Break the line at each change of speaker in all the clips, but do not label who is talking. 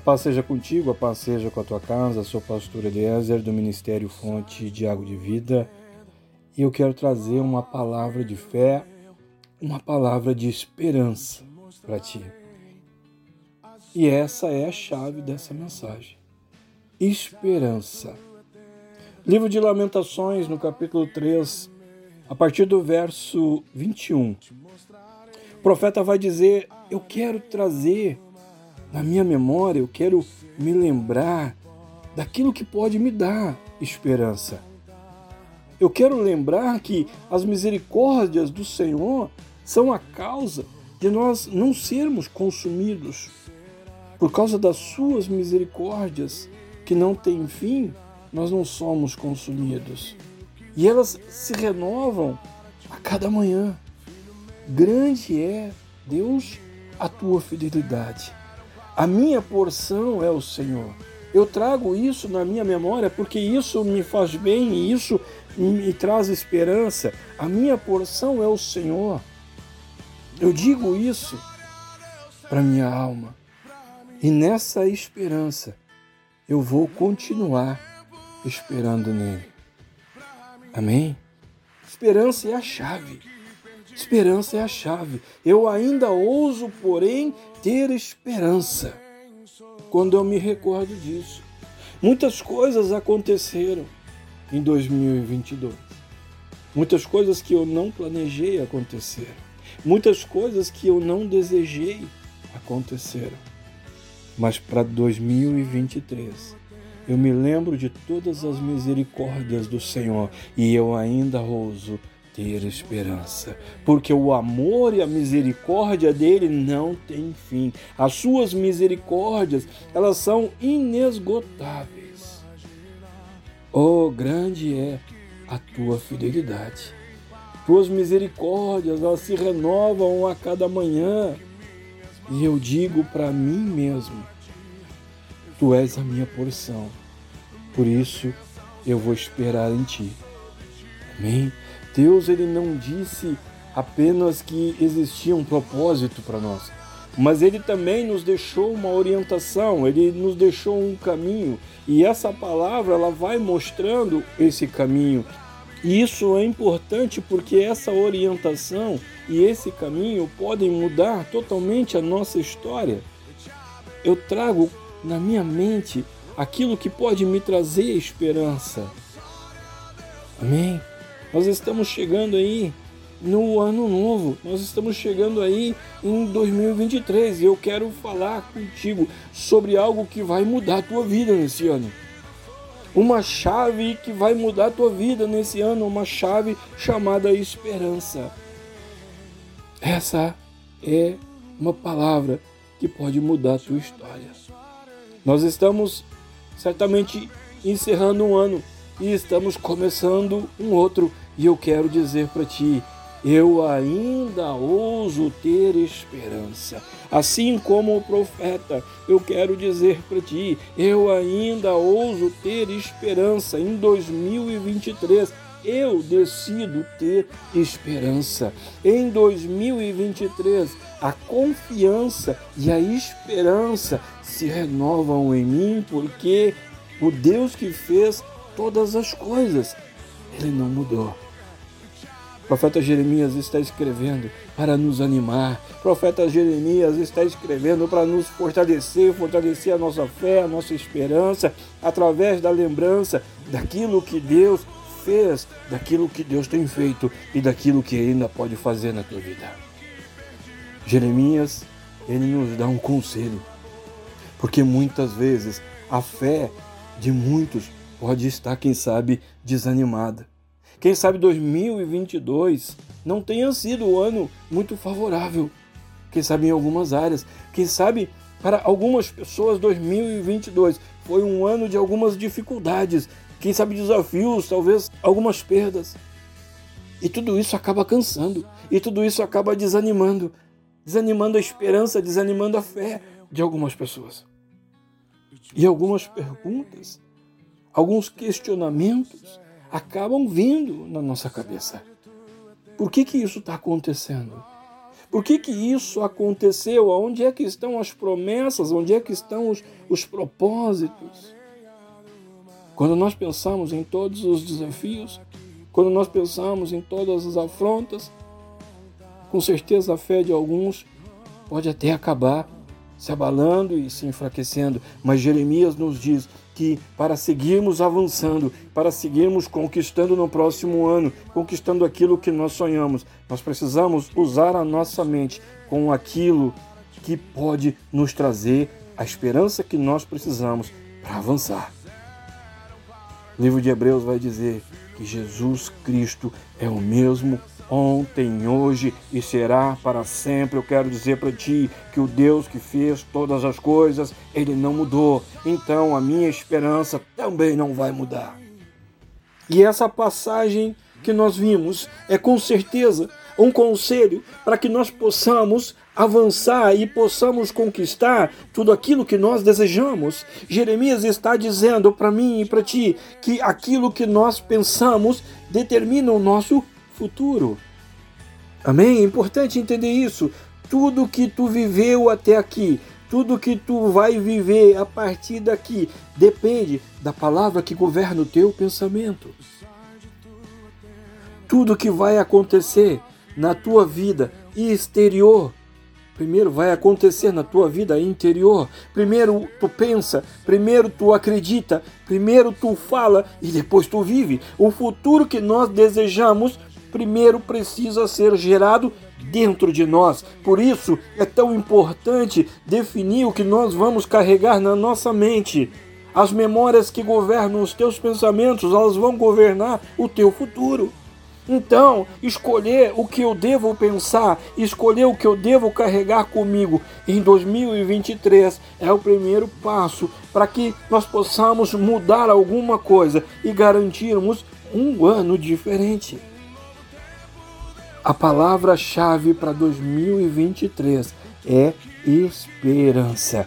A paz seja contigo, a paz seja com a tua casa. Sou pastor Eliezer do Ministério Fonte de Água de Vida e eu quero trazer uma palavra de fé, uma palavra de esperança para ti. E essa é a chave dessa mensagem. Esperança. Livro de Lamentações, no capítulo 3, a partir do verso 21. O profeta vai dizer: Eu quero trazer na minha memória, eu quero me lembrar daquilo que pode me dar esperança. Eu quero lembrar que as misericórdias do Senhor são a causa de nós não sermos consumidos. Por causa das suas misericórdias, que não têm fim, nós não somos consumidos. E elas se renovam a cada manhã. Grande é, Deus, a tua fidelidade. A minha porção é o Senhor. Eu trago isso na minha memória porque isso me faz bem e isso me traz esperança. A minha porção é o Senhor. Eu digo isso para minha alma. E nessa esperança eu vou continuar esperando nele. Amém? Esperança é a chave. Esperança é a chave. Eu ainda ouso, porém, ter esperança. Quando eu me recordo disso. Muitas coisas aconteceram em 2022. Muitas coisas que eu não planejei aconteceram. Muitas coisas que eu não desejei aconteceram. Mas para 2023, eu me lembro de todas as misericórdias do Senhor e eu ainda ouso ter esperança, porque o amor e a misericórdia dele não têm fim. As suas misericórdias, elas são inesgotáveis. Oh, grande é a tua fidelidade. Tuas misericórdias, elas se renovam a cada manhã. E eu digo para mim mesmo: Tu és a minha porção. Por isso eu vou esperar em ti. Amém? Deus ele não disse apenas que existia um propósito para nós, mas ele também nos deixou uma orientação, ele nos deixou um caminho, e essa palavra ela vai mostrando esse caminho. E isso é importante porque essa orientação e esse caminho podem mudar totalmente a nossa história. Eu trago na minha mente aquilo que pode me trazer esperança. Amém? Nós estamos chegando aí no ano novo, nós estamos chegando aí em 2023 e eu quero falar contigo sobre algo que vai mudar a tua vida nesse ano. Uma chave que vai mudar a tua vida nesse ano, uma chave chamada esperança. Essa é uma palavra que pode mudar a tua história. Nós estamos certamente encerrando um ano e estamos começando um outro. E eu quero dizer para ti, eu ainda ouso ter esperança. Assim como o profeta, eu quero dizer para ti, eu ainda ouso ter esperança em 2023. Eu decido ter esperança. Em 2023, a confiança e a esperança se renovam em mim, porque o Deus que fez todas as coisas. Ele não mudou. O profeta Jeremias está escrevendo para nos animar. O profeta Jeremias está escrevendo para nos fortalecer, fortalecer a nossa fé, a nossa esperança, através da lembrança daquilo que Deus fez, daquilo que Deus tem feito e daquilo que ainda pode fazer na tua vida. Jeremias, ele nos dá um conselho, porque muitas vezes a fé de muitos pode estar, quem sabe, desanimada. Quem sabe 2022 não tenha sido um ano muito favorável. Quem sabe em algumas áreas. Quem sabe para algumas pessoas 2022 foi um ano de algumas dificuldades. Quem sabe desafios, talvez algumas perdas. E tudo isso acaba cansando. E tudo isso acaba desanimando. Desanimando a esperança, desanimando a fé de algumas pessoas. E algumas perguntas alguns questionamentos acabam vindo na nossa cabeça. Por que, que isso está acontecendo? Por que, que isso aconteceu? Onde é que estão as promessas? Onde é que estão os, os propósitos? Quando nós pensamos em todos os desafios, quando nós pensamos em todas as afrontas, com certeza a fé de alguns pode até acabar se abalando e se enfraquecendo, mas Jeremias nos diz que para seguirmos avançando, para seguirmos conquistando no próximo ano, conquistando aquilo que nós sonhamos, nós precisamos usar a nossa mente com aquilo que pode nos trazer a esperança que nós precisamos para avançar. O livro de Hebreus vai dizer que Jesus Cristo é o mesmo ontem, hoje e será para sempre. Eu quero dizer para ti que o Deus que fez todas as coisas, ele não mudou. Então a minha esperança também não vai mudar. E essa passagem que nós vimos é com certeza um conselho para que nós possamos avançar e possamos conquistar tudo aquilo que nós desejamos. Jeremias está dizendo para mim e para ti que aquilo que nós pensamos determina o nosso futuro. Amém? É importante entender isso. Tudo que tu viveu até aqui, tudo que tu vai viver a partir daqui, depende da palavra que governa o teu pensamento. Tudo que vai acontecer na tua vida exterior, primeiro vai acontecer na tua vida interior. Primeiro tu pensa, primeiro tu acredita, primeiro tu fala e depois tu vive. O futuro que nós desejamos primeiro precisa ser gerado dentro de nós. Por isso é tão importante definir o que nós vamos carregar na nossa mente. As memórias que governam os teus pensamentos, elas vão governar o teu futuro. Então, escolher o que eu devo pensar, escolher o que eu devo carregar comigo em 2023 é o primeiro passo para que nós possamos mudar alguma coisa e garantirmos um ano diferente. A palavra-chave para 2023 é esperança.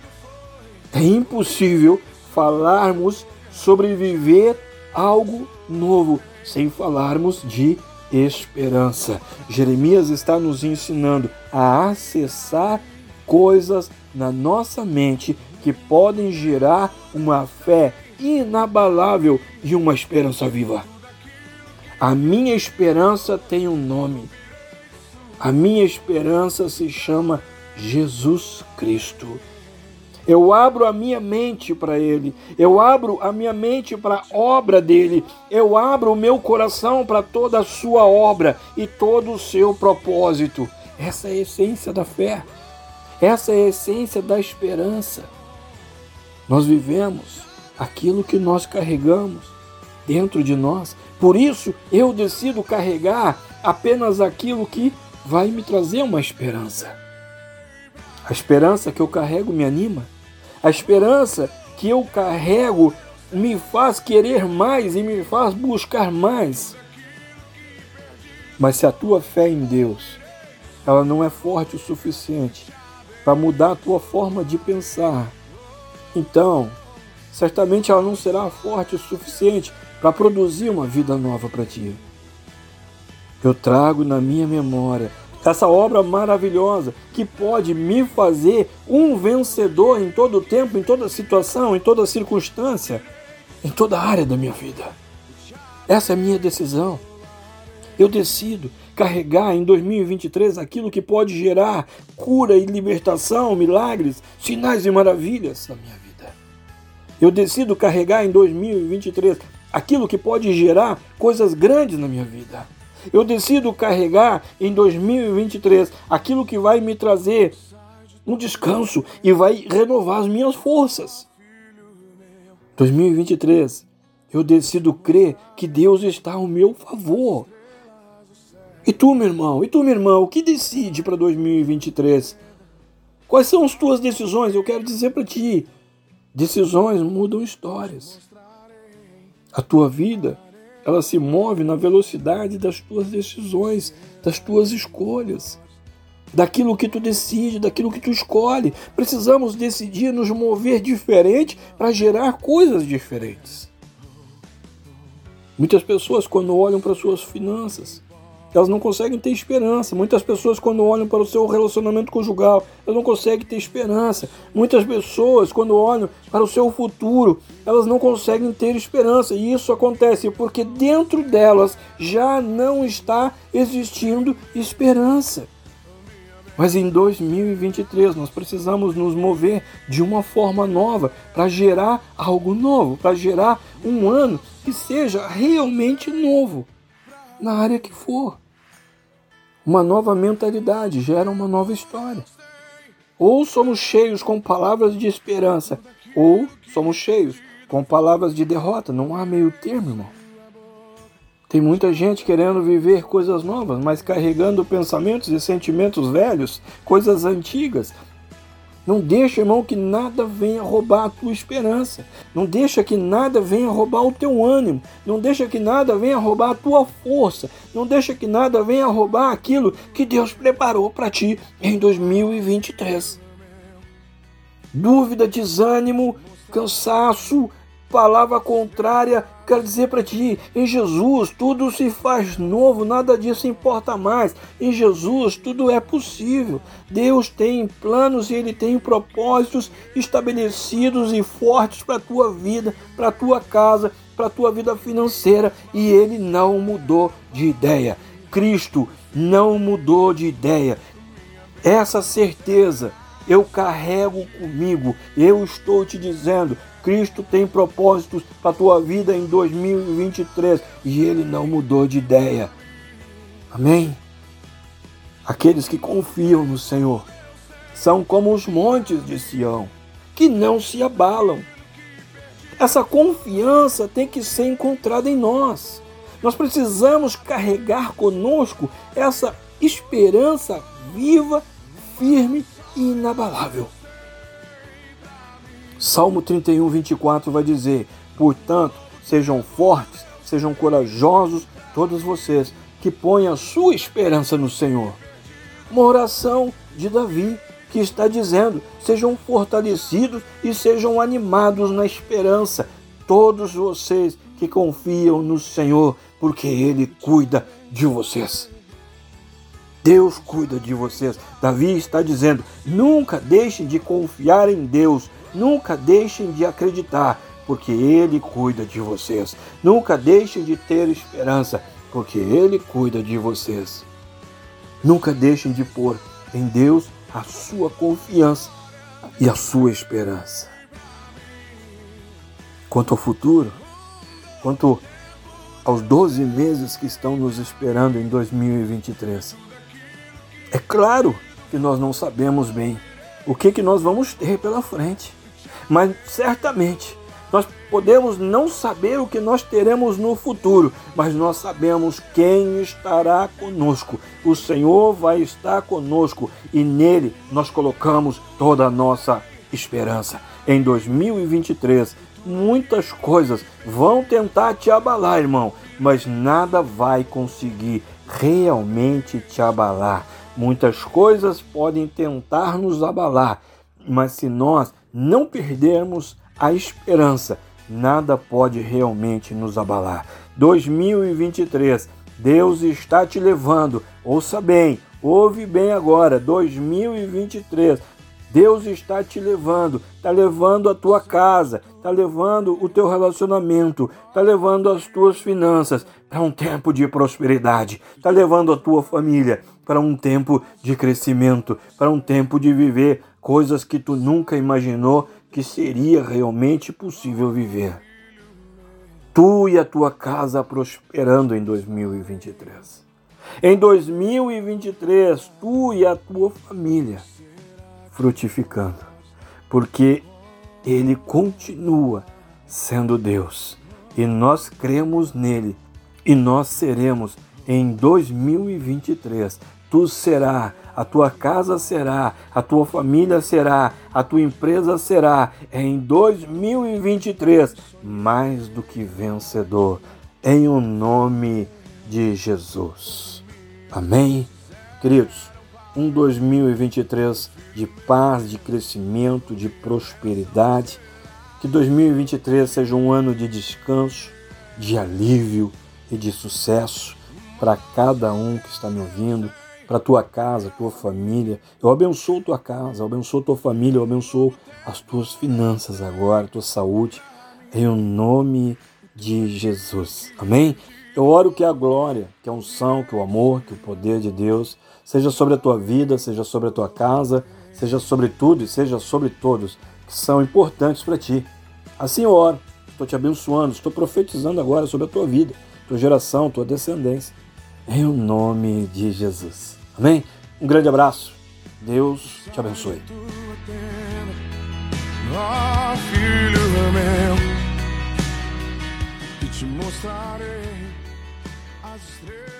É impossível falarmos sobre viver algo novo sem falarmos de esperança. Jeremias está nos ensinando a acessar coisas na nossa mente que podem gerar uma fé inabalável e uma esperança viva. A minha esperança tem um nome. A minha esperança se chama Jesus Cristo. Eu abro a minha mente para Ele, eu abro a minha mente para a obra dele, eu abro o meu coração para toda a sua obra e todo o seu propósito. Essa é a essência da fé, essa é a essência da esperança. Nós vivemos aquilo que nós carregamos dentro de nós, por isso eu decido carregar apenas aquilo que vai me trazer uma esperança. A esperança que eu carrego me anima. A esperança que eu carrego me faz querer mais e me faz buscar mais. Mas se a tua fé em Deus, ela não é forte o suficiente para mudar a tua forma de pensar, então, certamente ela não será forte o suficiente para produzir uma vida nova para ti eu trago na minha memória essa obra maravilhosa que pode me fazer um vencedor em todo tempo, em toda situação, em toda circunstância, em toda área da minha vida. Essa é a minha decisão. Eu decido carregar em 2023 aquilo que pode gerar cura e libertação, milagres, sinais e maravilhas na minha vida. Eu decido carregar em 2023 aquilo que pode gerar coisas grandes na minha vida. Eu decido carregar em 2023 aquilo que vai me trazer um descanso e vai renovar as minhas forças. 2023, eu decido crer que Deus está ao meu favor. E tu, meu irmão, e tu, minha irmã, o que decide para 2023? Quais são as tuas decisões? Eu quero dizer para ti: decisões mudam histórias. A tua vida ela se move na velocidade das tuas decisões, das tuas escolhas, daquilo que tu decide, daquilo que tu escolhe. Precisamos decidir nos mover diferente para gerar coisas diferentes. Muitas pessoas, quando olham para suas finanças, elas não conseguem ter esperança. Muitas pessoas, quando olham para o seu relacionamento conjugal, elas não conseguem ter esperança. Muitas pessoas, quando olham para o seu futuro, elas não conseguem ter esperança. E isso acontece porque dentro delas já não está existindo esperança. Mas em 2023 nós precisamos nos mover de uma forma nova para gerar algo novo, para gerar um ano que seja realmente novo, na área que for. Uma nova mentalidade gera uma nova história. Ou somos cheios com palavras de esperança, ou somos cheios com palavras de derrota. Não há meio termo, irmão. Tem muita gente querendo viver coisas novas, mas carregando pensamentos e sentimentos velhos, coisas antigas, não deixa, irmão, que nada venha roubar a tua esperança. Não deixa que nada venha roubar o teu ânimo. Não deixa que nada venha roubar a tua força. Não deixa que nada venha roubar aquilo que Deus preparou para ti em 2023. Dúvida, desânimo, cansaço, palavra contrária, quero dizer para ti, em Jesus tudo se faz novo, nada disso importa mais. Em Jesus tudo é possível. Deus tem planos e ele tem propósitos estabelecidos e fortes para a tua vida, para tua casa, para a tua vida financeira e ele não mudou de ideia. Cristo não mudou de ideia. Essa certeza eu carrego comigo. Eu estou te dizendo, Cristo tem propósitos para a tua vida em 2023 e ele não mudou de ideia. Amém? Aqueles que confiam no Senhor são como os montes de Sião, que não se abalam. Essa confiança tem que ser encontrada em nós. Nós precisamos carregar conosco essa esperança viva, firme inabalável. Salmo 31, 24 vai dizer: Portanto, sejam fortes, sejam corajosos, todos vocês que põem a sua esperança no Senhor. Uma oração de Davi que está dizendo: sejam fortalecidos e sejam animados na esperança, todos vocês que confiam no Senhor, porque Ele cuida de vocês. Deus cuida de vocês. Davi está dizendo: nunca deixem de confiar em Deus, Nunca deixem de acreditar, porque Ele cuida de vocês. Nunca deixem de ter esperança, porque Ele cuida de vocês. Nunca deixem de pôr em Deus a sua confiança e a sua esperança. Quanto ao futuro, quanto aos 12 meses que estão nos esperando em 2023, é claro que nós não sabemos bem o que, que nós vamos ter pela frente. Mas certamente nós podemos não saber o que nós teremos no futuro, mas nós sabemos quem estará conosco. O Senhor vai estar conosco e nele nós colocamos toda a nossa esperança. Em 2023, muitas coisas vão tentar te abalar, irmão, mas nada vai conseguir realmente te abalar. Muitas coisas podem tentar nos abalar, mas se nós não perdermos a esperança, nada pode realmente nos abalar. 2023, Deus está te levando, ouça bem, ouve bem agora, 2023, Deus está te levando, está levando a tua casa, está levando o teu relacionamento, está levando as tuas finanças. Para um tempo de prosperidade, está levando a tua família para um tempo de crescimento, para um tempo de viver coisas que tu nunca imaginou que seria realmente possível viver. Tu e a tua casa prosperando em 2023. Em 2023, tu e a tua família frutificando, porque Ele continua sendo Deus e nós cremos nele e nós seremos em 2023. Tu será a tua casa será, a tua família será, a tua empresa será em 2023 mais do que vencedor, em o nome de Jesus. Amém? Queridos, um 2023 de paz, de crescimento, de prosperidade. Que 2023 seja um ano de descanso, de alívio e de sucesso para cada um que está me ouvindo, para tua casa, tua família. Eu abençoo tua casa, eu abençoo tua família, eu abençoo as tuas finanças agora, tua saúde, em nome de Jesus. Amém? Eu oro que a glória, que a unção, que o amor, que o poder de Deus seja sobre a tua vida, seja sobre a tua casa, seja sobre tudo e seja sobre todos que são importantes para ti. Assim eu oro, estou te abençoando, estou profetizando agora sobre a tua vida, tua geração, tua descendência, em nome de Jesus. Amém? Um grande abraço. Deus te abençoe. Mostrarei as estrelas.